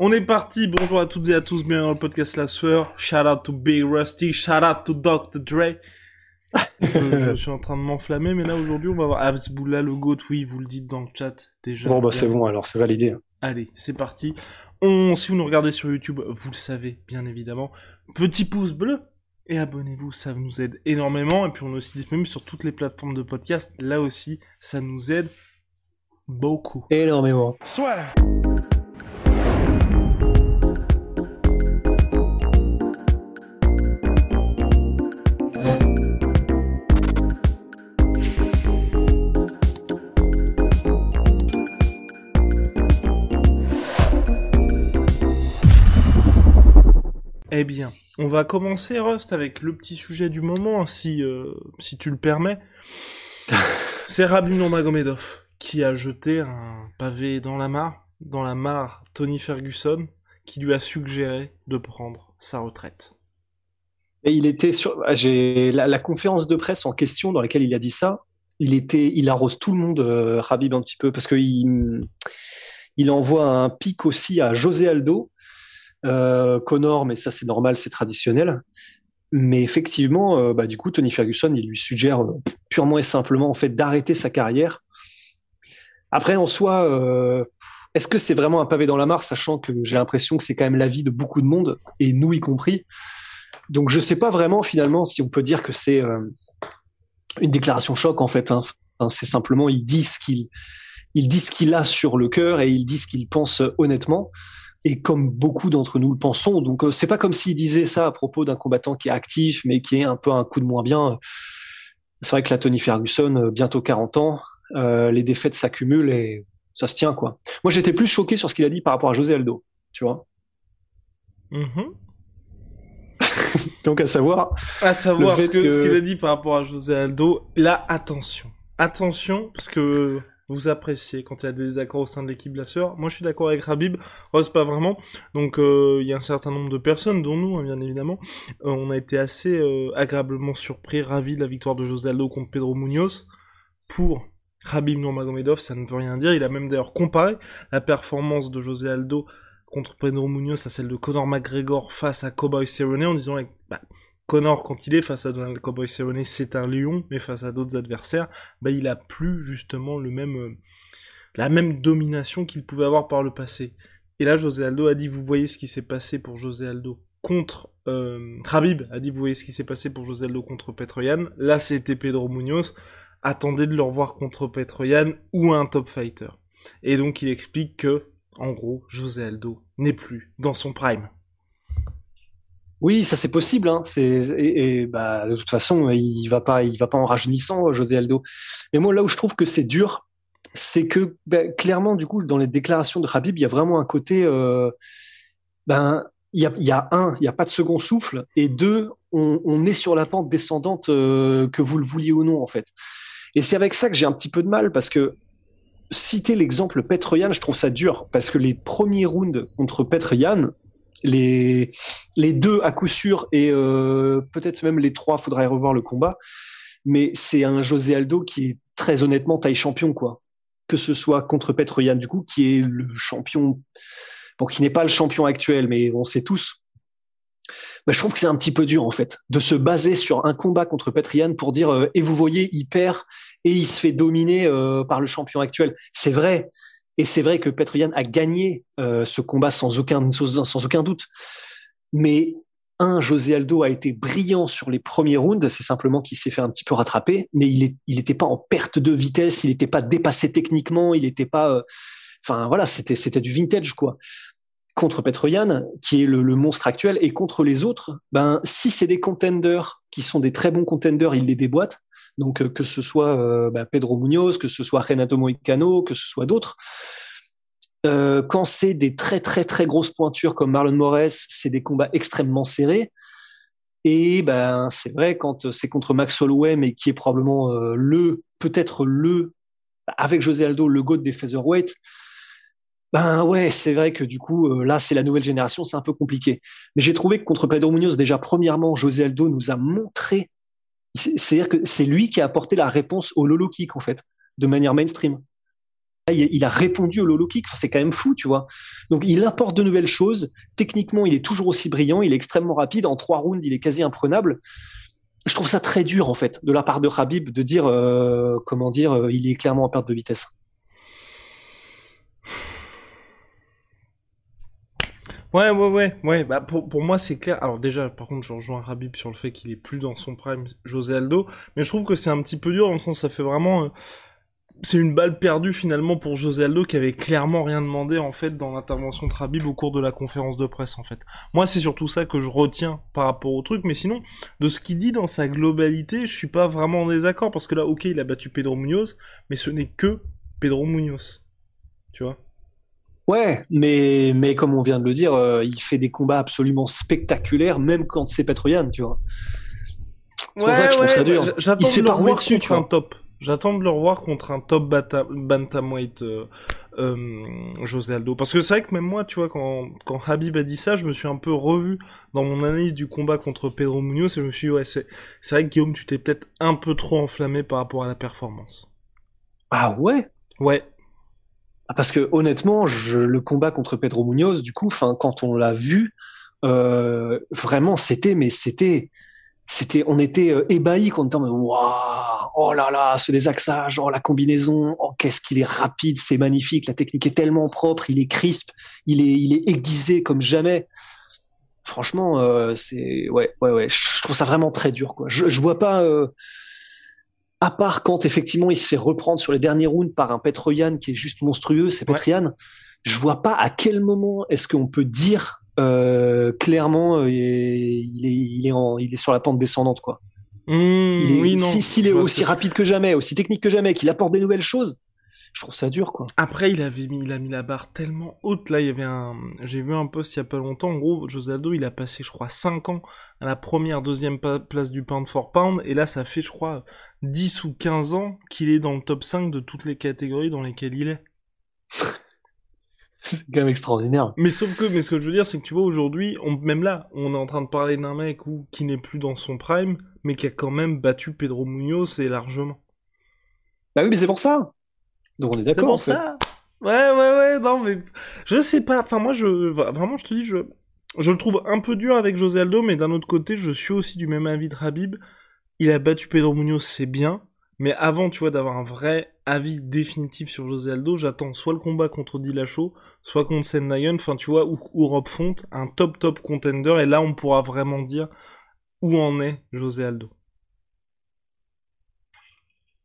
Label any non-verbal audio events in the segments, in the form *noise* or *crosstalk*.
On est parti, bonjour à toutes et à tous, bienvenue dans le podcast La Sueur. Shout out to Big Rusty, shout out to Dr. Dre. je, je suis en train de m'enflammer, mais là aujourd'hui on va voir Absboula, le GOAT, oui, vous le dites dans le chat déjà. Bon bah c'est bon alors, c'est validé. Allez, c'est parti. On, si vous nous regardez sur YouTube, vous le savez, bien évidemment. Petit pouce bleu et abonnez-vous, ça nous aide énormément. Et puis on est aussi disponible sur toutes les plateformes de podcast. Là aussi, ça nous aide beaucoup. Énormément. Soit. Eh bien, on va commencer, Rust, avec le petit sujet du moment, si, euh, si tu le permets. *laughs* C'est Rabim Nurmagomedov qui a jeté un pavé dans la mare, dans la mare Tony Ferguson, qui lui a suggéré de prendre sa retraite. Et il était sur, j'ai la, conférence de presse en question dans laquelle il a dit ça. Il était, il arrose tout le monde, euh, Rabib un petit peu, parce que il, il envoie un pic aussi à José Aldo, euh, Connor, mais ça c'est normal, c'est traditionnel. Mais effectivement, euh, bah, du coup, Tony Ferguson, il lui suggère euh, purement et simplement en fait d'arrêter sa carrière. Après, en soi, est-ce que c'est vraiment un pavé dans la mare, sachant que j'ai l'impression que c'est quand même l'avis de beaucoup de monde, et nous y compris? Donc, je sais pas vraiment finalement si on peut dire que c'est une déclaration choc en fait. Hein. c'est simplement il dit ce qu'il il dit ce qu'il a sur le cœur et il dit ce qu'il pense honnêtement et comme beaucoup d'entre nous le pensons. Donc euh, c'est pas comme s'il disait ça à propos d'un combattant qui est actif mais qui est un peu un coup de moins bien. C'est vrai que la Tony Ferguson, euh, bientôt 40 ans, euh, les défaites s'accumulent et ça se tient quoi. Moi j'étais plus choqué sur ce qu'il a dit par rapport à José Aldo, tu vois. Mm-hmm. *laughs* Donc à savoir. À savoir ce qu'il a dit par rapport à José Aldo. Là attention, attention parce que vous appréciez quand il y a des désaccords au sein de l'équipe sœur. Moi, je suis d'accord avec Rabib, Rose pas vraiment. Donc, euh, il y a un certain nombre de personnes, dont nous, hein, bien évidemment. Euh, on a été assez euh, agréablement surpris, ravis de la victoire de José Aldo contre Pedro Munoz. Pour Rabib Nurmagomedov, ça ne veut rien dire. Il a même d'ailleurs comparé la performance de José Aldo contre Pedro Munoz à celle de Conor McGregor face à Cowboy Cerrone en disant bah, Connor, quand il est face à Donald Cowboy Cerrone, c'est un lion, mais face à d'autres adversaires, bah, il a plus justement le même, euh, la même domination qu'il pouvait avoir par le passé. Et là, José Aldo a dit, vous voyez ce qui s'est passé pour José Aldo contre, euh, a dit, vous voyez ce qui s'est passé pour José Aldo contre Petroyan. Là, c'était Pedro Munoz. Attendez de le revoir contre Petroyan ou un top fighter. Et donc, il explique que, en gros, José Aldo n'est plus dans son prime. Oui, ça c'est possible. Hein. Et, bah de toute façon, il va pas, il va pas en rajeunissant, José Aldo. Mais moi là où je trouve que c'est dur, c'est que bah, clairement du coup dans les déclarations de Habib, il y a vraiment un côté, euh, ben il y a, un, il y a pas de second souffle, et deux, on, on est sur la pente descendante euh, que vous le vouliez ou non en fait. Et c'est avec ça que j'ai un petit peu de mal parce que citer l'exemple Petroyan, je trouve ça dur parce que les premiers rounds contre Petroyan, les, les deux à coup sûr et euh, peut-être même les trois, faudrait revoir le combat. Mais c'est un José Aldo qui est très honnêtement taille champion, quoi. Que ce soit contre Petroyan, du coup, qui est le champion, bon, qui n'est pas le champion actuel, mais on sait tous. Mais je trouve que c'est un petit peu dur, en fait, de se baser sur un combat contre Petroyan pour dire, euh, et vous voyez, il perd et il se fait dominer euh, par le champion actuel. C'est vrai, et c'est vrai que Petroyan a gagné euh, ce combat sans aucun, sans, aucun doute. Mais un, José Aldo a été brillant sur les premiers rounds, c'est simplement qu'il s'est fait un petit peu rattraper, mais il n'était pas en perte de vitesse, il n'était pas dépassé techniquement, il n'était pas, euh, enfin voilà, c'était c'était du vintage quoi. Contre Petroyan, qui est le, le, monstre actuel, et contre les autres, ben si c'est des contenders qui sont des très bons contenders, il les déboîte. Donc euh, que ce soit euh, bah, Pedro Munoz, que ce soit Renato Moicano, que ce soit d'autres. Euh, quand c'est des très très très grosses pointures comme Marlon Moraes, c'est des combats extrêmement serrés. Et ben c'est vrai quand c'est contre Max Holloway, mais qui est probablement euh, le peut-être le avec José Aldo le goat des featherweight. Ben ouais, c'est vrai que du coup euh, là c'est la nouvelle génération, c'est un peu compliqué. Mais j'ai trouvé que contre Pedro Munoz déjà premièrement José Aldo nous a montré, c'est-à-dire que c'est lui qui a apporté la réponse au lolo kick en fait de manière mainstream il a répondu au Lolo Kick. C'est quand même fou, tu vois. Donc, il apporte de nouvelles choses. Techniquement, il est toujours aussi brillant. Il est extrêmement rapide. En trois rounds, il est quasi imprenable. Je trouve ça très dur, en fait, de la part de Khabib, de dire, euh, comment dire, euh, il est clairement en perte de vitesse. Ouais, ouais, ouais, ouais. Bah, pour, moi, c'est clair. Alors, déjà, par contre, je rejoins Khabib sur le fait qu'il est plus dans son prime, José Aldo. Mais je trouve que c'est un petit peu dur, dans le sens, ça fait vraiment, euh, c'est une balle perdue finalement pour José Aldo qui avait clairement rien demandé en fait dans l'intervention de Rabib au cours de la conférence de presse en fait. Moi c'est surtout ça que je retiens par rapport au truc, mais sinon de ce qu'il dit dans sa globalité, je suis pas vraiment en désaccord parce que là ok il a battu Pedro Munoz, mais ce n'est que Pedro Munoz, tu vois? Ouais, mais mais comme on vient de le dire, euh, il fait des combats absolument spectaculaires même quand c'est Petroyan, tu vois. C'est pour ça que je trouve ça dur. J'attends de le revoir dessus, tu vois. un top. J'attends de le revoir contre un top bantamweight euh, euh, José Aldo. Parce que c'est vrai que même moi, tu vois, quand, quand Habib a dit ça, je me suis un peu revu dans mon analyse du combat contre Pedro Munoz et je me suis dit, ouais, c'est, c'est vrai que Guillaume, tu t'es peut-être un peu trop enflammé par rapport à la performance. Ah ouais? Ouais. Ah, parce que honnêtement, je, le combat contre Pedro Munoz, du coup, quand on l'a vu, euh, vraiment, c'était, mais c'était, c'était, on était euh, ébahis quand on était waouh, oh là là, ce désaxage, oh la combinaison, oh qu'est-ce qu'il est rapide, c'est magnifique, la technique est tellement propre, il est crisp, il est, il est aiguisé comme jamais. Franchement, euh, c'est, ouais, ouais, ouais, je trouve ça vraiment très dur, quoi. Je, je vois pas, euh, à part quand effectivement il se fait reprendre sur les derniers rounds par un Petroyan qui est juste monstrueux, c'est Petroyan. Je vois pas à quel moment est-ce qu'on peut dire euh, clairement, euh, il est, il est, en, il est sur la pente descendante, quoi. Mmh, oui, non. S'il est aussi rapide que jamais, aussi technique que jamais, qu'il apporte des nouvelles choses, je trouve ça dur, quoi. Après, il avait mis, il a mis la barre tellement haute. Là, il y avait un, j'ai vu un post il y a pas longtemps. En gros, José Aldo, il a passé, je crois, 5 ans à la première, deuxième place du pound for pound. Et là, ça fait, je crois, 10 ou 15 ans qu'il est dans le top 5 de toutes les catégories dans lesquelles il est. c'est quand même extraordinaire. Mais sauf que, mais ce que je veux dire, c'est que tu vois, aujourd'hui, on, même là, on est en train de parler d'un mec où, qui n'est plus dans son prime, mais qui a quand même battu Pedro Munoz et largement. Bah oui, mais c'est pour ça. Donc on est d'accord. C'est pour ça. Ouais, ouais, ouais, non, mais je sais pas. Enfin, moi, je vraiment, je te dis, je je le trouve un peu dur avec José Aldo, mais d'un autre côté, je suis aussi du même avis de Habib. Il a battu Pedro Munoz, c'est bien, mais avant, tu vois, d'avoir un vrai avis définitif sur José Aldo, j'attends soit le combat contre Dillashaw, soit contre Sen enfin, tu vois, ou, ou Rob Font, un top top contender, et là, on pourra vraiment dire où en est José Aldo.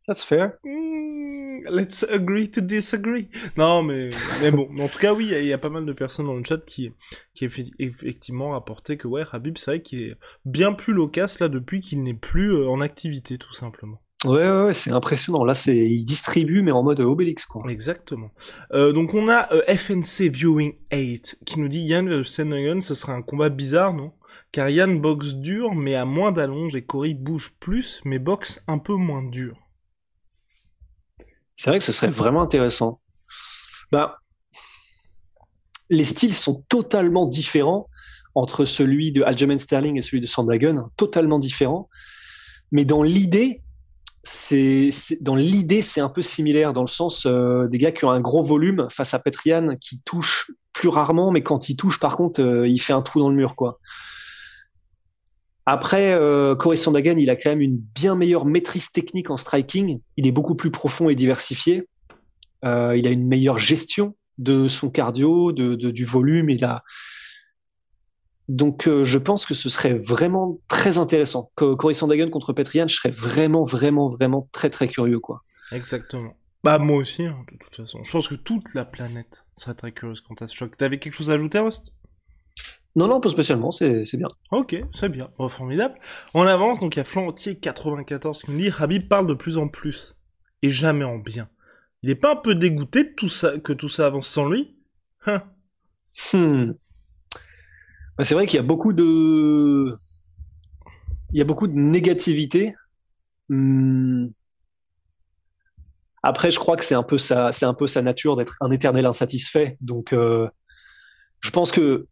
That's fair. Hmm, let's agree to disagree. Non, mais, mais bon. En tout cas, oui, il y, a pas mal de personnes dans le chat qui, qui effectivement rapporté que, ouais, Habib, c'est vrai qu'il est bien plus loquace, là, depuis qu'il n'est plus euh, en activité, tout simplement. Ouais, ouais, c'est impressionnant. Là, c'est il distribue, mais en mode Obélix, quoi. Exactement. Euh, donc on a euh, FNC Viewing 8 qui nous dit Yann Senoyen, ce sera un combat bizarre, non? Car Yann boxe dur, mais à moins d'allonge, et Cory bouge plus, mais boxe un peu moins dur. C'est vrai que ce serait vraiment intéressant. Bah, les styles sont totalement différents entre celui de Aljamain Sterling et celui de Sandhagen, totalement différents. Mais dans l'idée, c'est dans l'idée c'est un peu similaire dans le sens euh, des gars qui ont un gros volume face à Petrian qui touche plus rarement mais quand il touche par contre euh, il fait un trou dans le mur quoi. Après euh, Corey il a quand même une bien meilleure maîtrise technique en striking, il est beaucoup plus profond et diversifié. Euh, il a une meilleure gestion de son cardio, du volume, il a donc, euh, je pense que ce serait vraiment très intéressant. Cory Sandagen contre Petrian, je serais vraiment, vraiment, vraiment très, très curieux, quoi. Exactement. Bah, moi aussi, hein, de toute façon. Je pense que toute la planète serait très curieuse quant à ce choc. T'avais quelque chose à ajouter, Rost? Non, non, pas spécialement, c'est bien. Ok, c'est bien. formidable. On avance, donc il y a Flantier94 qui nous dit Habib parle de plus en plus. Et jamais en bien. Il est pas un peu dégoûté de tout ça, que tout ça avance sans lui? Hmm. Bah, c'est vrai qu'il y a beaucoup de, il y a beaucoup de négativité. Hmm. Après, je crois que c'est un peu sa, un peu sa nature d'être un éternel insatisfait. Donc, euh, je pense que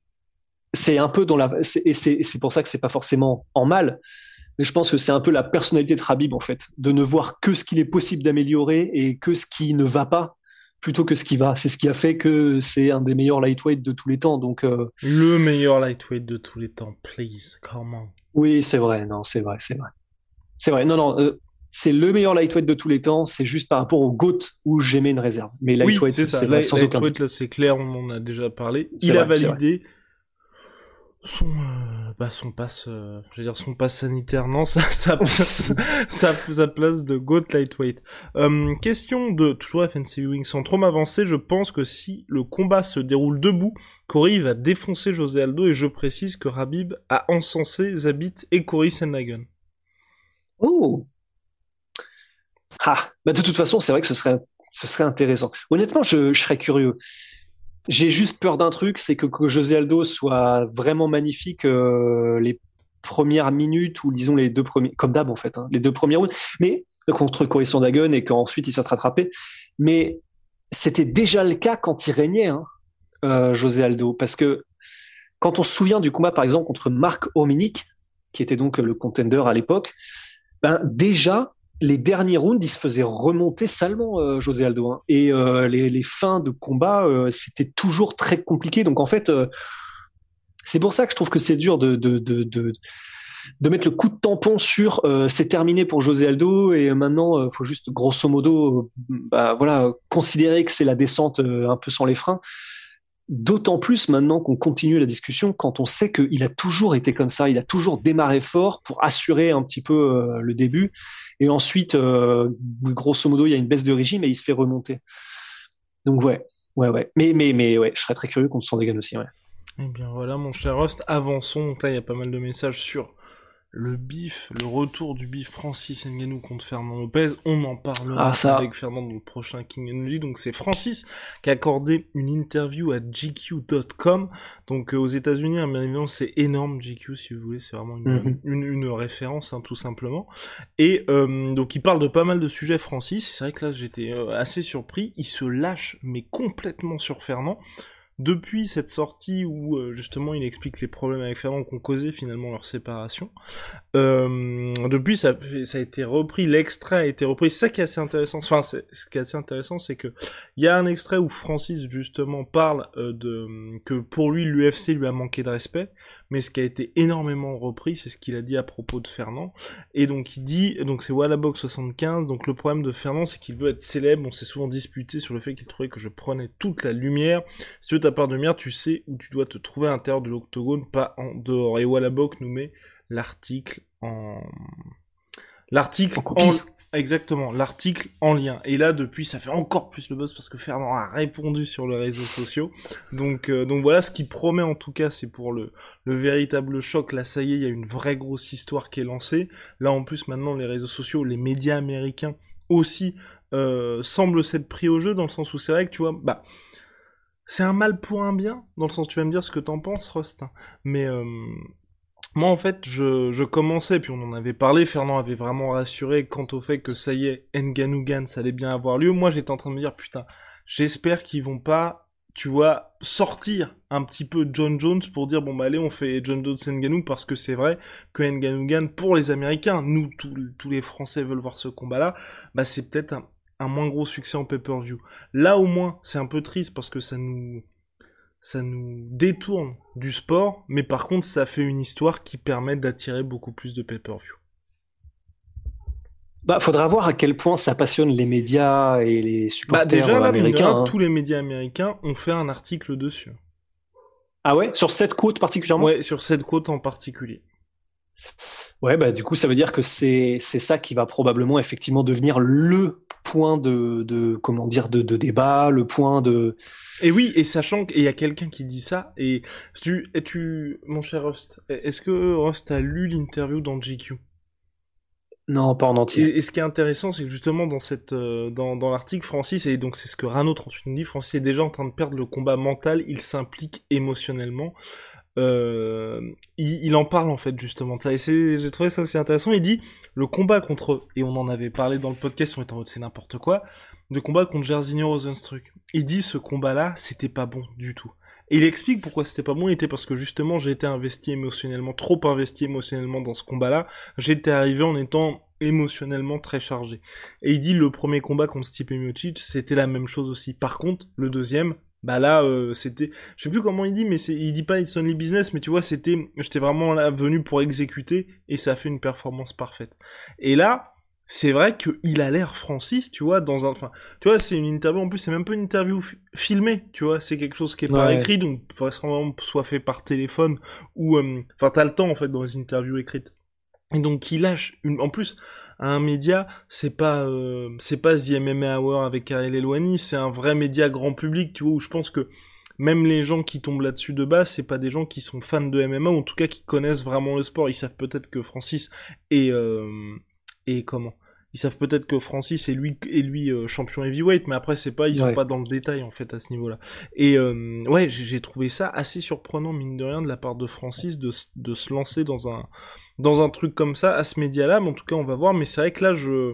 c'est un peu dans la, et c'est pour ça que c'est pas forcément en mal. Mais je pense que c'est un peu la personnalité de Rabib en fait, de ne voir que ce qu'il est possible d'améliorer et que ce qui ne va pas plutôt que ce qui va. C'est ce qui a fait que c'est un des meilleurs lightweight de tous les temps. Donc euh, le meilleur lightweight de tous les temps, please, come on. Oui, c'est vrai. Non, c'est vrai, c'est vrai. C'est vrai. Non, non. Euh, c'est le meilleur lightweight de tous les temps. C'est juste par rapport au GOAT où j'aimais une réserve. Mais lightweight, c'est ça. sans lightweight, là, c'est clair. On en a déjà parlé. Il a validé son euh, bah son passe euh, dire son passe sanitaire. Non *laughs* ça ça ça, place de goat lightweight. Euh, question de toujours FNC Wing sans trop m'avancer je pense que si le combat se déroule debout Cory va défoncer José Aldo et je précise que Rabib a encensé Zabit et Cory Senhagen oh. Ah bah de toute façon c'est vrai que ce serait ce serait intéressant. Honnêtement je serais curieux j'ai juste peur d'un truc, c'est que, que, José Aldo soit vraiment magnifique euh, les premières minutes ou disons les deux premiers, comme d'hab en fait, hein, les deux premières rounds, mais contre Corisson Dagon et qu'ensuite il se rattrapé. Mais c'était déjà le cas quand il régnait, hein, euh, José Aldo, parce que quand on se souvient du combat par exemple contre Marc Hominick, qui était donc le contender à l'époque, ben déjà les derniers rounds, il se faisait remonter salement euh, José Aldo. Hein. Et euh, les, fins de combat, euh, c'était toujours très compliqué. Donc en fait, c'est pour ça que je trouve que c'est dur de, de, de, de, mettre le coup de tampon sur c'est terminé pour José Aldo et maintenant il faut juste grosso modo bah, voilà considérer que c'est la descente un peu sans les freins. D'autant plus maintenant qu'on continue la discussion quand on sait qu'il a toujours été comme ça, il a toujours démarré fort pour assurer un petit peu le début et ensuite, euh, grosso modo, il y a une baisse de régime et il se fait remonter. Donc ouais, ouais, ouais. Mais, mais, mais ouais, je serais très curieux qu'on se dégaine aussi, ouais. Eh bien voilà, mon cher Rust, avançons. Là, il y a pas mal de messages sur le bif, le retour du bif Francis Ngannou contre Fernand Lopez, on en parlera ah, avec Fernand dans le prochain King Energy. Donc c'est Francis qui a accordé une interview à GQ.com. Donc euh, aux États-Unis, hein, bien évidemment, c'est énorme GQ si vous voulez, c'est vraiment une, mhm. référence hein, tout simplement. Et euh, donc il parle de pas mal de sujets Francis. C'est vrai que là j'étais euh, assez surpris. Il se lâche mais complètement sur Fernand depuis cette sortie où euh, justement il explique les problèmes avec Fernand qu'ont causé finalement leur séparation, euh, depuis ça, a été repris, l'extrait a été repris. C'est ça qui est assez intéressant. Enfin, ce qui est assez intéressant, c'est que il y a un extrait où Francis justement parle euh, de que pour lui l'UFC lui a manqué de respect, mais ce qui a été énormément repris, c'est ce qu'il a dit à propos de Fernand. Et donc il dit, donc c'est Wallabox 75. Donc le problème de Fernand, c'est qu'il veut être célèbre. On s'est souvent disputé sur le fait qu'il trouvait que je prenais toute la lumière. Si ta part de lumière, tu sais où tu dois te trouver à l'intérieur de l'octogone, pas en dehors. Et Wallabox nous met l'article en l'article en, exactement l'article en lien. Et là depuis ça fait encore plus le buzz parce que Fernand a répondu sur les réseaux sociaux. Donc euh, donc voilà ce qui promet en tout cas c'est pour le le véritable choc. Là ça y est il y a une vraie grosse histoire qui est lancée. Là en plus maintenant les réseaux sociaux les médias américains aussi euh, semblent s'être pris au jeu dans le sens où c'est vrai que tu vois bah c'est un mal pour un bien dans le sens tu vas me dire ce que t'en penses Rust hein. mais euh, moi, en fait, je, je commençais, puis on en avait parlé, Fernand avait vraiment rassuré quant au fait que ça y est, Nganugan, ça allait bien avoir lieu. Moi, j'étais en train de me dire, putain, j'espère qu'ils vont pas, tu vois, sortir un petit peu John Jones pour dire, bon, bah allez, on fait John Jones Nganou, parce que c'est vrai que Nganugan, pour les Américains, nous, tous les Français veulent voir ce combat-là, bah c'est peut-être un, un moins gros succès en pay-per-view. Là, au moins, c'est un peu triste, parce que ça nous ça nous détourne du sport, mais par contre, ça fait une histoire qui permet d'attirer beaucoup plus de pay-per-view. Bah, faudra voir à quel point ça passionne les médias et les supporters bah déjà, là, américains. Hein. Tous les médias américains ont fait un article dessus. Ah ouais, sur cette côte particulièrement? Ouais, sur cette côte en particulier. Ouais, bah du coup, ça veut dire que c'est c'est ça qui va probablement effectivement devenir le point de, de comment dire de, de débat, le point de et oui, et sachant qu'il y a quelqu'un qui dit ça, et tu, et tu, mon cher Rust, est-ce que Rust a lu l'interview dans GQ Non, pas en entier. Et, ce qui est intéressant, c'est que justement dans cette euh, dans, dans l'article, Francis et donc c'est ce que Rano 38 nous dit, Francis est déjà en train de perdre le combat mental, il s'implique émotionnellement. Euh, il, il, en parle en fait justement de ça et j'ai trouvé ça aussi intéressant. Il dit le combat contre et on en avait parlé dans le podcast, on était en mode c'est n'importe quoi, de combat contre Jairzinho Rosenstruck. Il dit ce combat-là, c'était pas bon du tout. Et il explique pourquoi c'était pas bon, il était parce que justement j'ai été investi émotionnellement, trop investi émotionnellement dans ce combat-là. J'étais arrivé en étant émotionnellement très chargé. Et il dit le premier combat contre Stipe Miocic, c'était la même chose aussi. Par contre, le deuxième, bah là euh, c'était je sais plus comment il dit mais c'est il dit pas it's only business mais tu vois c'était j'étais vraiment là venu pour exécuter et ça a fait une performance parfaite. Et là, c'est vrai qu'il a l'air Francis, tu vois, dans un, enfin, tu vois, c'est une interview, en plus, c'est même pas une interview filmée, tu vois, c'est quelque chose qui est pas écrit, donc, vraiment soit fait par téléphone, ou, euh, enfin, t'as le temps, en fait, dans les interviews écrites. Et donc, il lâche une, en plus, un média, c'est pas, euh, c'est pas The MMA Hour avec Ariel Elouani, c'est un vrai média grand public, tu vois, où je pense que, même les gens qui tombent là-dessus de base, c'est pas des gens qui sont fans de MMA, ou en tout cas qui connaissent vraiment le sport. Ils savent peut-être que Francis est, euh, et comment? Ils savent peut-être que Francis est lui et lui euh, champion heavyweight mais après c'est pas ils sont pas dans le détail en fait à ce niveau-là. Et euh, ouais j'ai trouvé ça assez surprenant mine de rien de la part de Francis de, de se lancer dans un dans un truc comme ça à ce média-là. Mais en tout cas on va voir. Mais c'est vrai que là je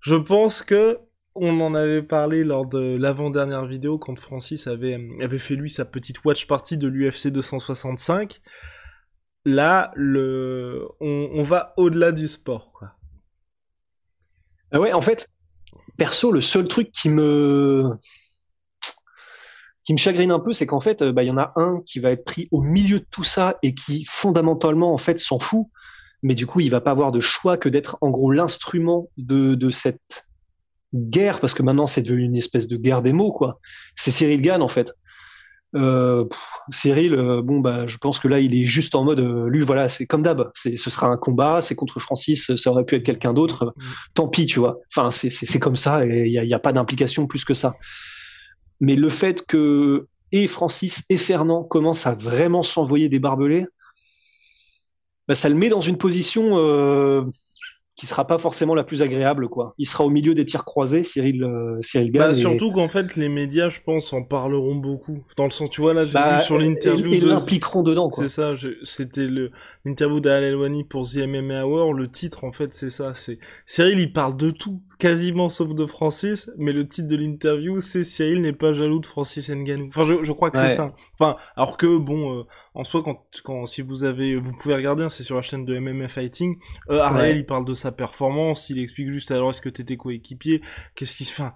je pense que on en avait parlé lors de l'avant-dernière vidéo quand Francis avait avait fait lui sa petite watch party de l'UFC 265 là le on, on va au-delà du sport quoi ah ouais, en fait, perso, le seul truc qui me qui me chagrine un peu, c'est qu'en fait, bah, il y en a un qui va être pris au milieu de tout ça et qui fondamentalement en fait s'en fout, mais du coup, il va pas avoir de choix que d'être en gros l'instrument de, de cette guerre, parce que maintenant c'est devenu une espèce de guerre des mots, quoi. C'est Cyril Gann en fait. Euh, Cyril, euh, bon bah, je pense que là, il est juste en mode, euh, lui, voilà, c'est comme d'hab. C'est, ce sera un combat, c'est contre Francis, ça aurait pu être quelqu'un d'autre. Mm. Tant pis, tu vois. Enfin, c'est, c'est, comme ça, et il n'y a, a, pas d'implication plus que ça. Mais le fait que et Francis et Fernand commencent à vraiment s'envoyer des barbelés, bah, ça le met dans une position qui sera pas forcément la plus agréable quoi. Il sera au milieu des tirs croisés, Cyril euh, Cyril Gann. Bah, surtout qu'en fait les médias, je pense, en parleront beaucoup. Dans le sens, tu vois là, j'ai bah, vu sur l'interview ils l'impliqueront dedans quoi. C'est ça, c'était le l'interview d'Al Elwani pour The MMA Hour, le titre en fait, c'est ça, c'est Cyril il parle de tout quasiment sauf de Francis, mais le titre de l'interview c'est Cyril n'est pas jaloux de Francis Ngannou. Enfin, je, je crois que c'est ça. Enfin, alors que bon, euh, en soi, quand, quand si vous avez, vous pouvez regarder, hein, c'est sur la chaîne de MMA Fighting. Euh, Ariel, il parle de sa performance, il explique juste alors est-ce que t'étais coéquipier, qu'est-ce qui se fait.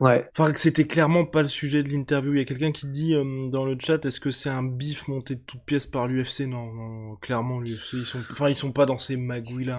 Ouais. Enfin, que c'était clairement pas le sujet de l'interview. Il y a quelqu'un qui dit euh, dans le chat, est-ce que c'est un bif monté de toutes pièces par l'UFC non, non, clairement l'UFC, ils sont, enfin, ils sont pas dans ces magouilles là.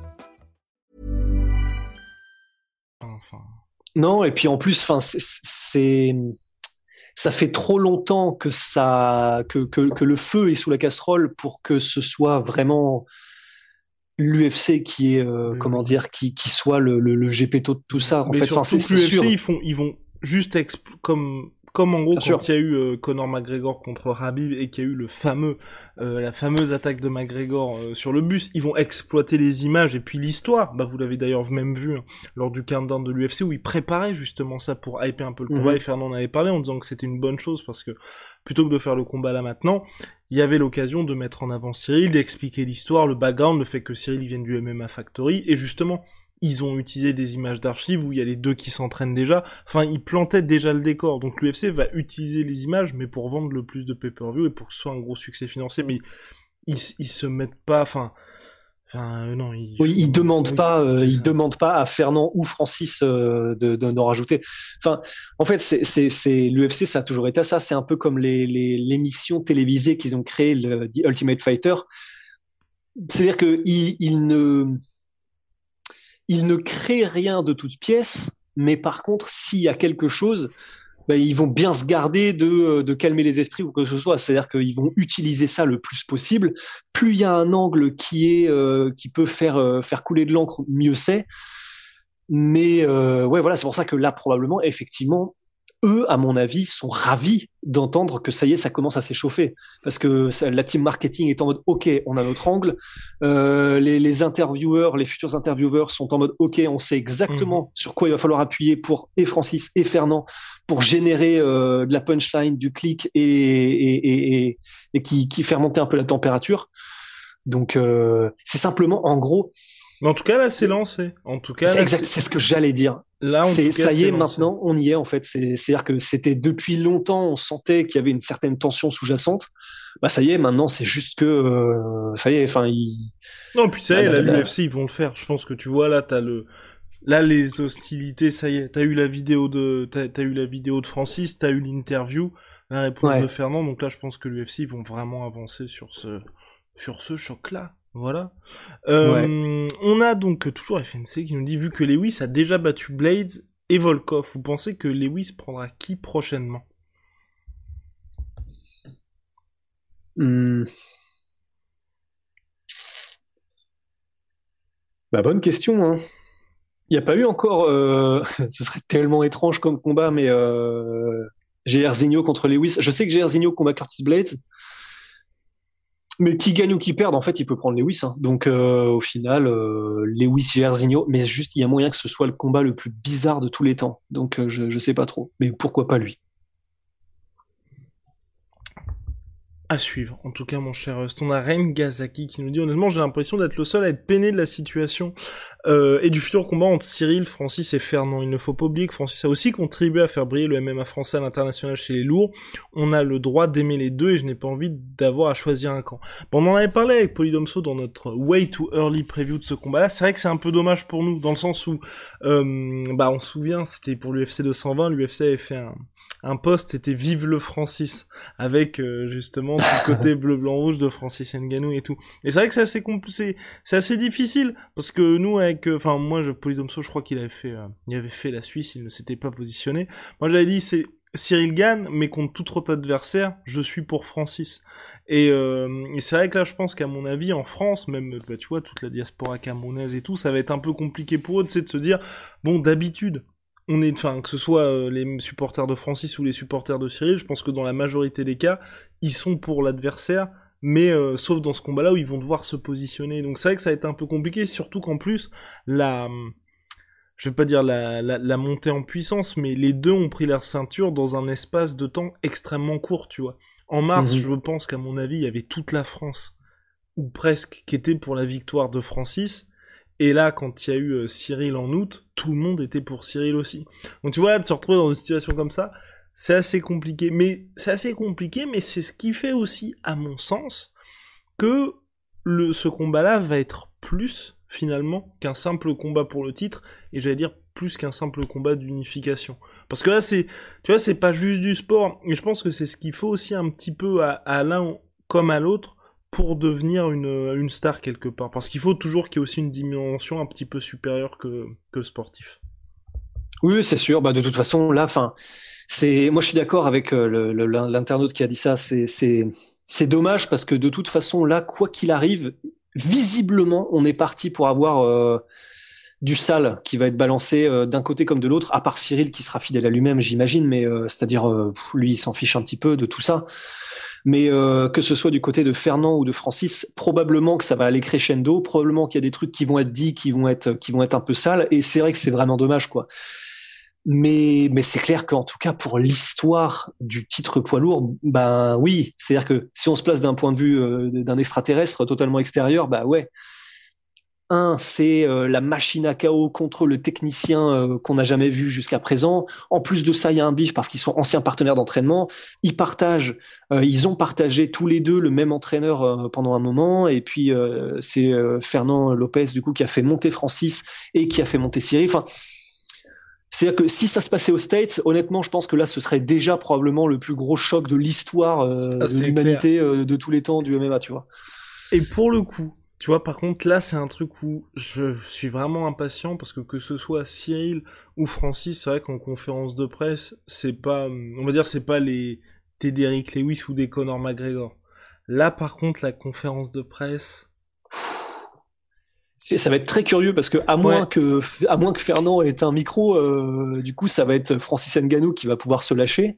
Non, et puis en plus, enfin, c'est ça fait trop longtemps que ça que, que, que, le feu est sous la casserole pour que ce soit vraiment l'UFC qui est euh, comment dire qui, qui soit le, le, le GPTO de tout ça. En Mais fait surtout l'UFC ils font ils vont juste comme comme en gros quand il y a eu euh, Conor McGregor contre Habib et qu'il y a eu le fameux euh, la fameuse attaque de McGregor euh, sur le bus, ils vont exploiter les images et puis l'histoire. Bah vous l'avez d'ailleurs même vu hein, lors du countdown de l'UFC où ils préparaient justement ça pour hyper un peu le combat mhm. et Fernand en avait parlé en disant que c'était une bonne chose parce que plutôt que de faire le combat là maintenant, il y avait l'occasion de mettre en avant Cyril, d'expliquer l'histoire, le background, le fait que Cyril vienne du MMA Factory et justement ils ont utilisé des images d'archives où il y a les deux qui s'entraînent déjà. Enfin, ils plantaient déjà le décor. Donc l'UFC va utiliser les images, mais pour vendre le plus de pay-per-view et pour que ce soit un gros succès financier. Mais ils, ils se mettent pas, enfin, enfin euh, non. Ils, oui, ils demandent pas, euh, ils demandent pas à Fernand ou Francis euh, de d'en rajouter. Enfin, en fait, c'est l'UFC, ça a toujours été ça. C'est un peu comme les les l'émission télévisée qu'ils ont créé, le The Ultimate Fighter c'est-à-dire que il, ne, il ne crée rien de toute pièce, mais par contre, s'il y a quelque chose, ben, ils vont bien se garder de, de calmer les esprits ou que ce soit. C'est-à-dire qu'ils vont utiliser ça le plus possible. Plus il y a un angle qui est euh, qui peut faire euh, faire couler de l'encre, mieux c'est. Mais euh, ouais, voilà, c'est pour ça que là, probablement, effectivement, eux, à mon avis, sont ravis d'entendre que ça y est, ça commence à s'échauffer. Parce que la team marketing est en mode, OK, on a notre angle. Euh, les, les, intervieweurs, les futurs intervieweurs sont en mode, OK, on sait exactement mhm. sur quoi il va falloir appuyer pour et Francis et Fernand pour générer euh, de la punchline, du clic et, et, et, et qui, qui fait monter un peu la température. Donc, euh, c'est simplement, en gros, mais en tout cas, là, c'est lancé. En tout cas, c'est ce que j'allais dire. Là, c'est ça y est, maintenant, on y est en fait. C'est-à-dire que c'était depuis longtemps, on sentait qu'il y avait une certaine tension sous-jacente. Bah ça y est, maintenant, c'est juste que euh, ça y est. Enfin, il... non, puis ça y est, là, l'UFC ils vont le faire. Je pense que tu vois là, t'as le là les hostilités, ça y est. T'as eu la vidéo de t'as as eu la vidéo de Francis, t'as eu l'interview, la réponse de Fernand. Donc là, je pense que l'UFC ils vont vraiment avancer sur ce sur ce choc là. Voilà. Euh, on a donc toujours FNC qui nous dit, vu que Lewis a déjà battu Blades et Volkov, vous pensez que Lewis prendra qui prochainement? Hmm. Bah bonne question. Hein. Il n'y a pas eu encore. Euh... *laughs* Ce serait tellement étrange comme combat, mais euh... Zigno contre Lewis. Je sais que Zigno combat Curtis Blades. Mais qui gagne ou qui perde, en fait, il peut prendre Lewis. Hein. Donc, euh, au final, euh, Lewis Jairzinho, mais juste, il y a moyen que ce soit le combat le plus bizarre de tous les temps. Donc, euh, je, je sais pas trop. Mais pourquoi pas lui? À suivre. En tout cas, mon cher Rust, on a Ren Gazaki qui nous dit honnêtement, j'ai l'impression d'être le seul à être peiné de la situation euh, et du futur combat entre Cyril, Francis et Fernand. Il ne faut pas oublier que Francis a aussi contribué à faire briller le MMA français à l'international chez les lourds. On a le droit d'aimer les deux et je n'ai pas envie d'avoir à choisir un camp. Bon, on en avait parlé avec Polydomso dans notre way too early preview de ce combat-là. C'est vrai que c'est un peu dommage pour nous dans le sens où, euh, bah, on se souvient, c'était pour l'UFC 220, l'UFC avait fait un, un post, c'était Vive le Francis, avec euh, justement tout le *laughs* côté bleu blanc rouge de Francis Nganou et tout. Et c'est vrai que c'est assez compliqué, c'est assez difficile parce que nous avec, euh, enfin moi, je Polydomso, je crois qu'il avait fait, euh, il avait fait la Suisse, il ne s'était pas positionné. Moi j'avais dit c'est Cyril gagne, mais contre tout autre adversaire, je suis pour Francis. Et, et c'est vrai que là, je pense qu'à mon avis, en France, même, bah, tu vois, toute la diaspora camerounaise et tout, ça va être un peu compliqué pour eux, tu sais, de se dire, bon, d'habitude, on est, enfin, que ce soit euh, les supporters de Francis ou les supporters de Cyril, je pense que dans la majorité des cas, ils sont pour l'adversaire, mais euh, sauf dans ce combat-là où ils vont devoir se positionner. Donc c'est vrai que ça a été un peu compliqué, surtout qu'en plus, la, je vais pas dire la, la, montée en puissance, mais les deux ont pris leur ceinture dans un espace de temps extrêmement court, tu vois. En mars, mhm. je pense qu'à mon avis, il y avait toute la France, ou presque, qui était pour la victoire de Francis, et là, quand il y a eu euh, Cyril en août, tout le monde était pour Cyril aussi. Donc tu vois, de se retrouver dans une situation comme ça, c'est assez compliqué. Mais c'est assez compliqué, mais c'est ce qui fait aussi, à mon sens, que ce combat-là va être plus finalement qu'un simple combat pour le titre, et j'allais dire plus qu'un simple combat d'unification. Parce que là, c'est, tu vois, c'est pas juste du sport, et je pense que c'est ce qu'il faut aussi un petit peu à l'un comme à l'autre, pour devenir une, une star quelque part. Parce qu'il faut toujours qu'il y ait aussi une dimension un petit peu supérieure que, que sportif. Oui, c'est sûr. Bah, de toute façon, là, fin, c'est, moi, je suis d'accord avec euh, l'internaute qui a dit ça. C'est, dommage parce que de toute façon, là, quoi qu'il arrive, visiblement, on est parti pour avoir euh, du sale qui va être balancé euh, d'un côté comme de l'autre, à part Cyril qui sera fidèle à lui-même, j'imagine, mais c'est-à-dire lui, il s'en fiche un petit peu de tout ça. Mais euh, que ce soit du côté de Fernand ou de Francis, probablement que ça va aller crescendo, probablement qu'il y a des trucs qui vont être dits, qui vont être, qui vont être un peu sales. Et c'est vrai que c'est vraiment dommage, quoi. Mais, mais c'est clair qu'en tout cas pour l'histoire du titre poids lourd, ben oui, c'est-à-dire que si on se place d'un point de vue euh, d'un extraterrestre totalement extérieur, bah ouais, un, c'est euh, la machine à chaos contre le technicien euh, qu'on n'a jamais vu jusqu'à présent. En plus de ça, il y a un bif parce qu'ils sont anciens partenaires d'entraînement. Ils partagent, euh, ils ont partagé tous les deux le même entraîneur pendant un moment. Et puis c'est Fernand Lopez du coup qui a fait monter Francis et qui a fait monter Cyril. Enfin, c'est-à-dire que si ça se passait aux States, honnêtement, je pense que là, ce serait déjà probablement le plus gros choc de l'histoire ah, de l'humanité de tous les temps du MMA, tu vois. Et pour le coup, Tu vois, par contre, là, c'est un truc où je suis vraiment impatient parce que que ce soit Cyril ou Francis, c'est vrai qu'en conférence de presse, c'est pas, on va dire, c'est pas les Tédéric Lewis ou des Conor McGregor. Là, par contre, la conférence de presse. ça va être très curieux parce que à moins que à moins que Fernand ait un micro, euh, du coup, ça va être Francis Ngannou qui va pouvoir se lâcher.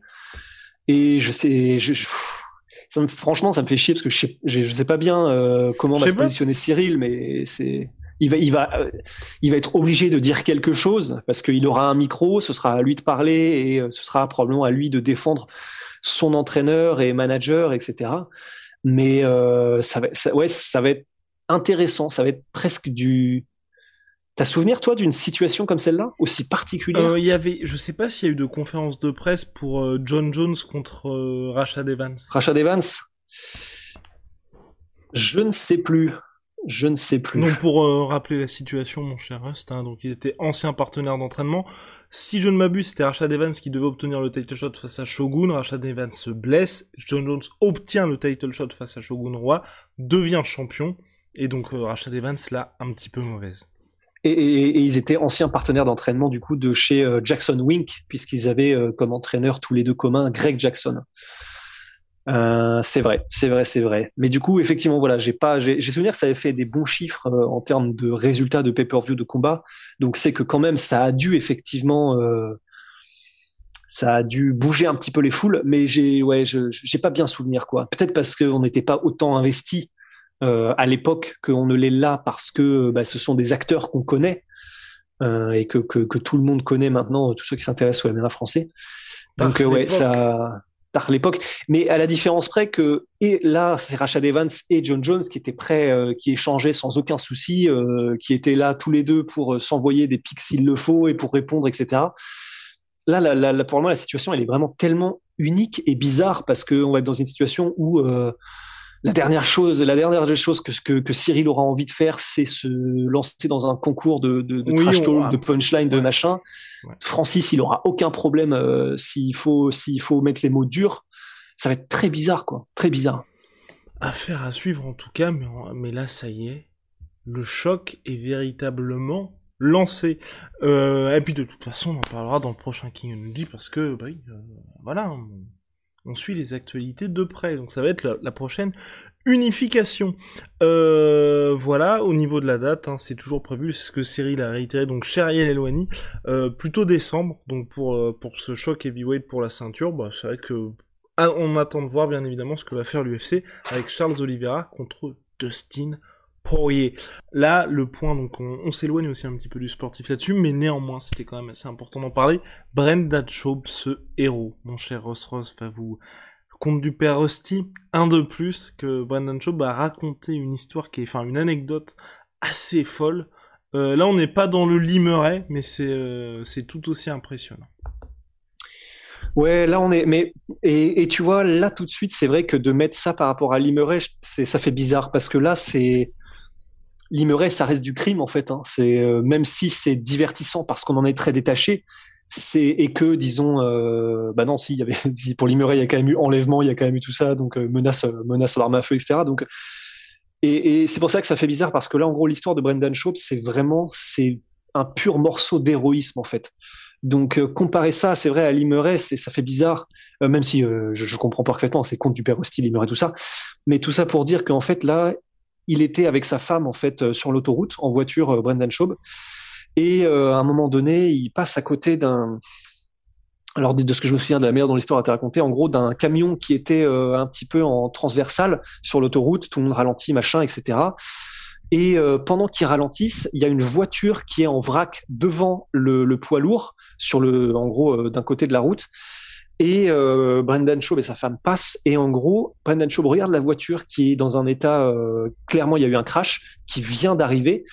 Et je sais, je, franchement, ça me fait chier parce que je sais, je, sais pas bien euh, comment va se positionner Cyril, mais c'est il va, il va, euh, il va être obligé de dire quelque chose parce qu'il aura un micro, ce sera à lui de parler et euh, ce sera probablement à lui de défendre son entraîneur et manager, etc. Mais ça va, ouais, ça va être intéressant, ça va être presque du, T'as souvenir toi d'une situation comme celle-là aussi particulière? Il y avait, je sais pas s'il y a eu de conférence de presse pour John Jones contre Rashad Evans. Rashad Evans? Je ne sais plus. Je ne sais plus. Donc pour rappeler la situation, mon cher Rust, hein, donc ils étaient anciens partenaires d'entraînement. Si je ne m'abuse, c'était Rashad Evans qui devait obtenir le title shot face à Shogun. Rashad Evans se blesse. John Jones obtient le title shot face à Shogun Roi, devient champion. Et donc Rashad Evans là un petit peu mauvaise. Et, ils étaient anciens partenaires d'entraînement du coup de chez euh, Jackson Wink, puisqu'ils avaient euh, comme entraîneur tous les deux communs Greg Jackson. Euh, c'est vrai, c'est vrai, c'est vrai. Mais du coup, effectivement, voilà, j'ai pas, j'ai souvenir que ça avait fait des bons chiffres en termes de résultats de pay-per-view de combat. Donc c'est que quand même, ça a dû effectivement, ça a dû bouger un petit peu les foules. Mais j'ai, ouais, j'ai pas bien souvenir quoi. Peut-être parce qu'on n'était pas autant investi euh, à l'époque qu'on ne l'est là parce que bah, ce sont des acteurs qu'on connaît euh, et que, que, que, tout le monde connaît maintenant, tous ceux qui s'intéressent au MMA français. Donc euh, ouais, ça tard l'époque, mais à la différence près que et là c'est Rashad Evans et John Jones qui étaient prêts, euh, qui échangeaient sans aucun souci, qui étaient là tous les deux pour s'envoyer des pics s'il le faut et pour répondre, etc. Là, la, la, pour moi, la situation elle est vraiment tellement unique et bizarre parce qu'on va être dans une situation où la dernière chose, la dernière chose que, que, que Cyril aura envie de faire, c'est se lancer dans un concours de, de, de trash talk, de punchline, de machin. Francis, il aura aucun problème euh, s'il faut, s'il faut mettre les mots durs. Ça va être très bizarre, quoi. Très bizarre. Affaire à suivre en tout cas, mais, mais là, ça y est. Le choc est véritablement lancé. Euh, et puis de toute façon, on en parlera dans le prochain King Energy parce que, bah, euh, voilà, on suit les actualités de près. Donc ça va être la, prochaine unification. Euh, voilà, au niveau de la date, hein, c'est toujours prévu, c'est ce que Cyril a réitéré, donc Cheriel Eloigny, euh, plutôt décembre, donc pour, euh, pour ce choc heavyweight pour la ceinture, bah, c'est vrai que ah, on attend de voir bien évidemment ce que va faire l'UFC avec Charles Oliveira contre Dustin Poirier. Là, le point, donc on, s'éloigne aussi un petit peu du sportif là-dessus, mais néanmoins, c'était quand même assez important d'en parler. Brendan Schaub, ce héros, mon cher Ross Ross, va vous compte du père Rusty, un de plus que Brendan Schaub a raconté une histoire qui est, enfin, une anecdote assez folle. Euh, là, on n'est pas dans le limeray, mais c'est euh, c'est tout aussi impressionnant. Ouais, là on est, mais et, tu vois là tout de suite, c'est vrai que de mettre ça par rapport à Limeray, ça fait bizarre parce que là c'est Limeray, ça reste du crime en fait. Hein. C'est euh, même si c'est divertissant parce qu'on en est très détaché, c'est et que disons, euh, bah non, si il y avait *laughs* pour Limeray, il y a quand même eu enlèvement, il y a quand même eu tout ça, donc euh, menace, menace à l'arme à feu, etc. Donc et, et c'est pour ça que ça fait bizarre parce que là, en gros, l'histoire de Brendan Schaub, c'est vraiment c'est un pur morceau d'héroïsme en fait. Donc comparer ça, c'est vrai à Limeray, c'est ça fait bizarre, même si je, je, comprends parfaitement, c'est contre du père hostile, Limeray, tout ça. Mais tout ça pour dire qu'en fait là, il était avec sa femme en fait euh, sur l'autoroute en voiture, euh, Brendan Schaub, et euh, à un moment donné, il passe à côté d'un alors de ce que je me souviens de la meilleure dont l'histoire a été racontée, en gros d'un camion qui était un petit peu en transversale sur l'autoroute, tout le monde ralentit, machin, etc. Et pendant qu'ils ralentissent, il y a une voiture qui est en vrac devant le, le poids lourd, sur le, en gros, d'un côté de la route. Et euh, Brendan Schaub et sa femme passent et en gros, Brendan Schaub regarde la voiture qui est dans un état euh, clairement il y a eu un crash qui vient d'arriver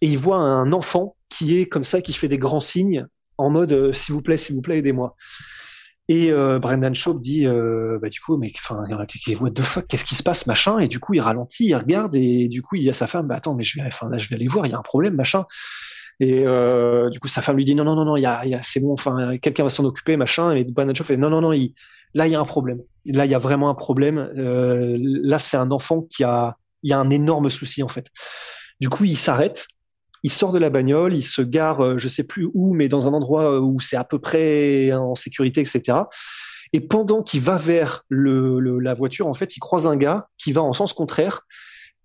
et il voit un enfant qui est comme ça qui fait des grands signes en mode euh, s'il vous plaît s'il vous plaît aidez-moi. Et Brendan Schaub dit bah du coup mais enfin what the fuck qu'est-ce qui se passe machin et du coup il ralentit il regarde et du coup il y a sa femme bah attends mais je vais là je vais aller voir il y a un problème machin et euh, du coup, sa femme lui dit non, non, non, non, y a, y a c'est bon, enfin, quelqu'un va s'en occuper, machin. Et Banacho fait non, non, non, il, là, il y a un problème. Là, il y a vraiment un problème. Euh, là, c'est un enfant qui a il y a un énorme souci en fait. Du coup, il s'arrête, il sort de la bagnole, il se gare, euh, je sais plus où, mais dans un endroit euh, où c'est à peu près en sécurité, etc. Et pendant qu'il va vers le, la voiture, en fait, il croise un gars qui va en sens contraire,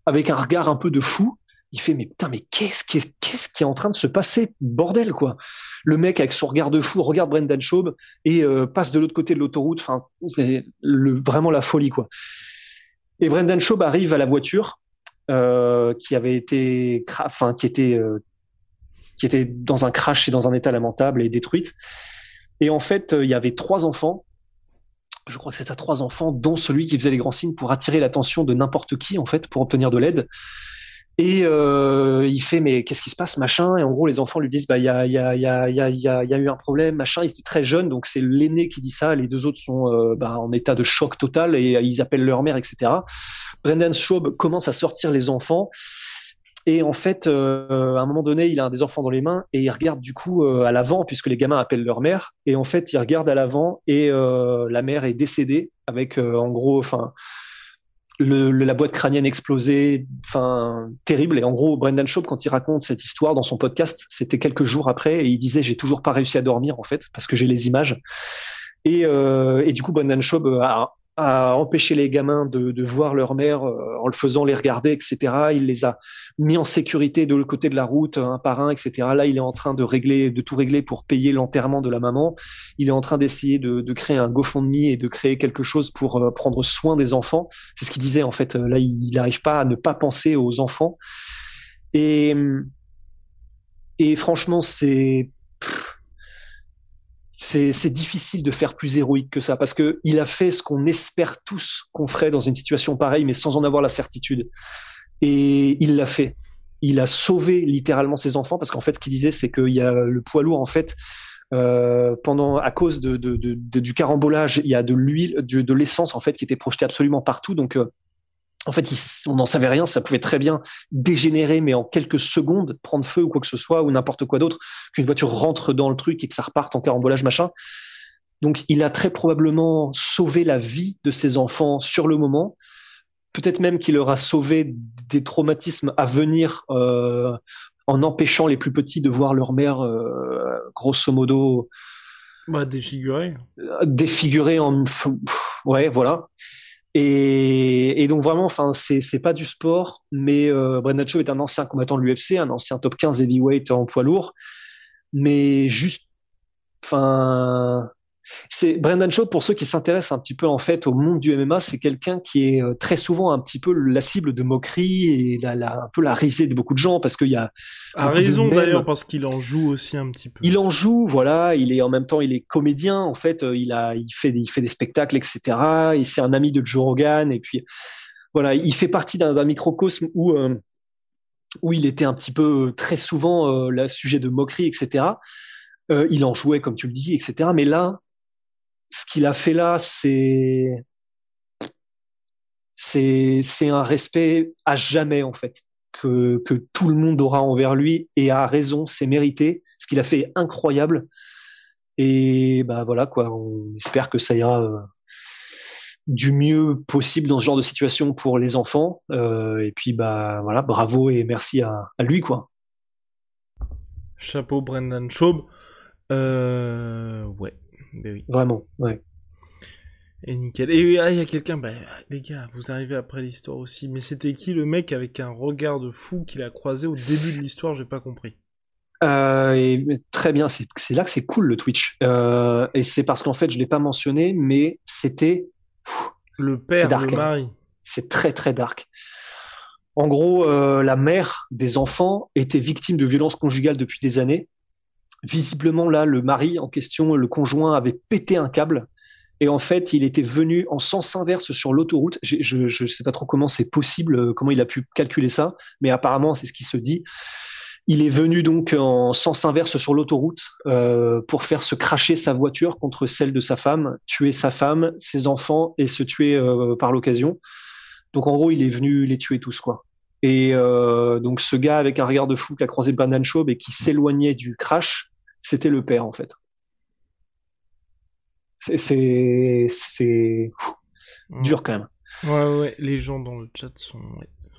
avec un regard un peu de fou. Il fait mais putain mais qu'est-ce qu'est-ce qui est en train de se passer bordel quoi. Le mec avec son regard de fou regarde Brendan Schaub et euh, passe de l'autre côté de l'autoroute. Enfin le, vraiment la folie quoi. Et Brendan Schaub arrive à la voiture euh, qui avait été enfin qui était euh, qui était dans un crash et dans un état lamentable et détruite. Et en fait il y avait trois enfants. Je crois que c'était trois enfants, dont celui qui faisait les grands signes pour attirer l'attention de n'importe qui, en fait, pour obtenir de l'aide. Et euh, il fait mais qu'est-ce qui se passe machin? Et en gros les enfants lui disent bah il y a il y a il y a il y a il y a, eu un problème machin ils étaient très jeunes donc c'est l'aîné qui dit ça les deux autres sont euh, bah, en état de choc total et ils appellent leur mère etc. Brendan Schaub commence à sortir les enfants et en fait, euh, à un moment donné, il a un des enfants dans les mains et il regarde du coup euh, à l'avant puisque les gamins appellent leur mère. Et en fait, il regarde à l'avant et euh, la mère est décédée avec en gros, enfin, le, la boîte crânienne explosée, enfin terrible. Et en gros, Brendan Schaub, quand il raconte cette histoire dans son podcast, c'était quelques jours après et il disait j'ai toujours pas réussi à dormir en fait parce que j'ai les images. Et, et du coup, Brendan Schaub a à empêcher les gamins de, de voir leur mère euh, en le faisant les regarder, etc. Il les a mis en sécurité de l'autre côté de la route, un par un, etc. Là, il est en train de régler, de tout régler pour payer l'enterrement de la maman. Il est en train d'essayer de, de, créer un GoFundMe et de créer quelque chose pour euh, prendre soin des enfants. C'est ce qu'il disait en fait. Là, il n'arrive pas à ne pas penser aux enfants. Et et franchement, c'est c'est difficile de faire plus héroïque que ça parce que il a fait ce qu'on espère tous qu'on ferait dans une situation pareille, mais sans en avoir la certitude. Et il l'a fait. Il a sauvé littéralement ses enfants parce qu'en fait, ce qu'il disait, c'est qu'il y a le poids lourd en fait. Euh, pendant à cause de, de, de, du carambolage, il y a de l'huile, de, l'essence en fait qui était projetée absolument partout. Donc euh, en fait, on n'en savait rien. Ça pouvait très bien dégénérer, mais en quelques secondes, prendre feu ou quoi que ce soit, ou n'importe quoi d'autre, qu'une voiture rentre dans le truc et que ça reparte en carambolage, machin. Donc, il a très probablement sauvé la vie de ses enfants sur le moment. Peut-être même qu'il leur a sauvé des traumatismes à venir euh, en empêchant les plus petits de voir leur mère, euh, grosso modo. Bah, défigurée. Défigurée en. Ouais, voilà. Et, et, donc vraiment, enfin, c'est pas du sport, mais euh, Shaw est un ancien combattant de l'UFC, un ancien top 15 heavyweight en poids lourd, mais juste, enfin, c'est Brendan Shaw pour ceux qui s'intéressent un petit peu en fait au monde du MMA, c'est quelqu'un qui est euh, très souvent un petit peu la cible de moquerie et la, la un peu la risée de beaucoup de gens parce qu'il y a a raison d'ailleurs parce qu'il en joue aussi un petit peu. Il en joue, voilà. Il est en même temps, il est comédien en fait. Euh, il a, il fait, il fait des spectacles, etc. Et c'est un ami de Joe Rogan et puis voilà, il fait partie d'un microcosme où euh, où il était un petit peu très souvent le sujet de moquerie, etc. il en jouait comme tu le dis, etc. Mais là, ce qu'il a fait là, c'est un respect à jamais en fait que tout le monde aura envers lui et a raison, c'est mérité. Ce qu'il a fait est incroyable et bah voilà quoi. On espère que ça ira euh, du mieux possible dans ce genre de situation pour les enfants. Euh, et puis bah voilà, bravo et merci à, à lui quoi. Chapeau Brendan Schaub. Euh, ouais, ben Vraiment, ouais. Et nickel. Et ah, il y a quelqu'un, bah, les gars, vous arrivez après l'histoire aussi, mais c'était qui le mec avec un regard de fou qu'il a croisé au début de l'histoire, j'ai pas compris. Euh, et, très bien, c'est là que c'est cool le Twitch. Euh, et c'est parce qu'en fait, je l'ai pas mentionné, mais c'était le père dark, le mari. C'est très très dark. En gros, euh, la mère des enfants était victime de violences conjugales depuis des années visiblement là, le mari en question, le conjoint avait pété un câble. Et en fait, il était venu en sens inverse sur l'autoroute. Je ne sais pas trop comment c'est possible, euh, comment il a pu calculer ça, mais apparemment c'est ce qui se dit. Il est venu donc en sens inverse sur l'autoroute euh, pour faire se cracher sa voiture contre celle de sa femme, tuer sa femme, ses enfants et se tuer euh, par l'occasion. Donc en gros, il est venu les tuer tous quoi. Et donc ce gars avec un regard de fou qui a croisé Schaub et qui s'éloignait du crash, c'était le père en fait. C'est c'est dur quand même. Ouais ouais, les gens dans le chat sont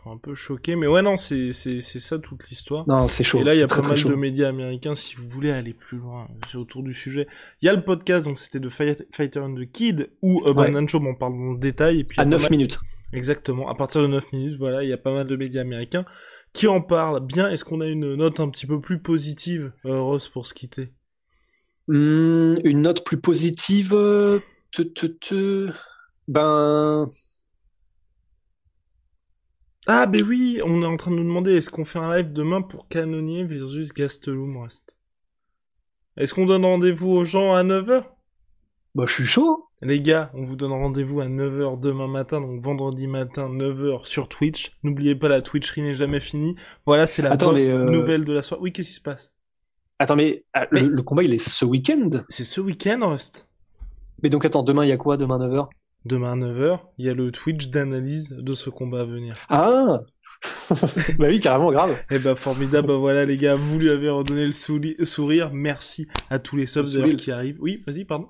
sont un peu choqués. Mais ouais, non, c'est c'est ça toute l'histoire. Non, c'est chaud. Et là, il y a c'est pas très, mal très de médias américains. Si vous voulez aller plus loin autour du sujet, il y a le podcast. Donc c'était de Fight- Fighter and the Kid où euh, Ouais. Show m'en parle dans le détail. Et puis À pas 9 mal- minutes. Exactement. À partir de 9 minutes, voilà, il y a pas mal de médias américains qui en parlent. Bien. Est-ce qu'on a une note un petit peu plus positive, euh, Ross, pour se quitter? Hmm, une note plus positive. euh, te, te, te- Ben, Ah, ben oui, on est en train de nous demander est-ce qu'on fait un live demain pour Canonier versus Gastelum Rust Est-ce qu'on donne rendez-vous aux gens à 9h bah, je suis chaud. Les gars, on vous donne rendez-vous à 9h demain matin, donc vendredi matin, 9h sur Twitch. N'oubliez pas, la Twitcherie n'est jamais finie. Voilà, c'est la Attends, bonne mais, euh, nouvelle de la soirée. Oui, qu'est-ce qui se passe? Attends, mais, ah, Mais- Le, le combat, il est ce week-end? C'est ce week-end, Rust Mais donc, attends, demain, il y a quoi demain 9h? Demain à 9h, il y a le Twitch d'analyse de ce combat à venir. Ah! *laughs* bah oui, carrément, grave. *laughs* Eh ben formidable, bah voilà les gars, vous lui avez redonné le sourire. Merci à tous les subs Le d'ailleurs qui arrivent. Oui, vas-y, pardon.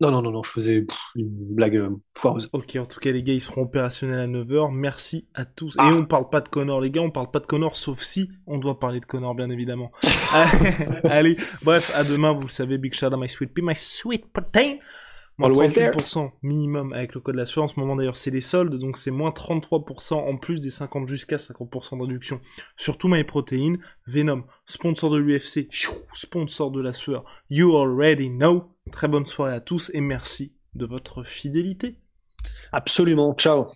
Non, non, non, non, je faisais pff, une blague euh, foireuse. Ok, en tout cas les gars, ils seront opérationnels à 9h. Merci à tous. Ah. Et on parle pas de Connor les gars, on parle pas de Connor sauf si on doit parler de Connor bien évidemment. *laughs* *laughs* Allez, bref, à demain, vous le savez, big shout out my sweet pea, my sweet protein. Moins Always there. 38% minimum avec le code de la sueur. En ce moment d'ailleurs c'est les soldes, donc c'est moins 33% en plus des 50 jusqu'à 50% de réduction sur tout my protein. Venom, sponsor de l'UFC, sponsor de la sueur. You already know. Très bonne soirée à tous et merci de votre fidélité. Absolument. Ciao.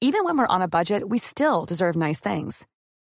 Even when we're on a budget, we still deserve nice things.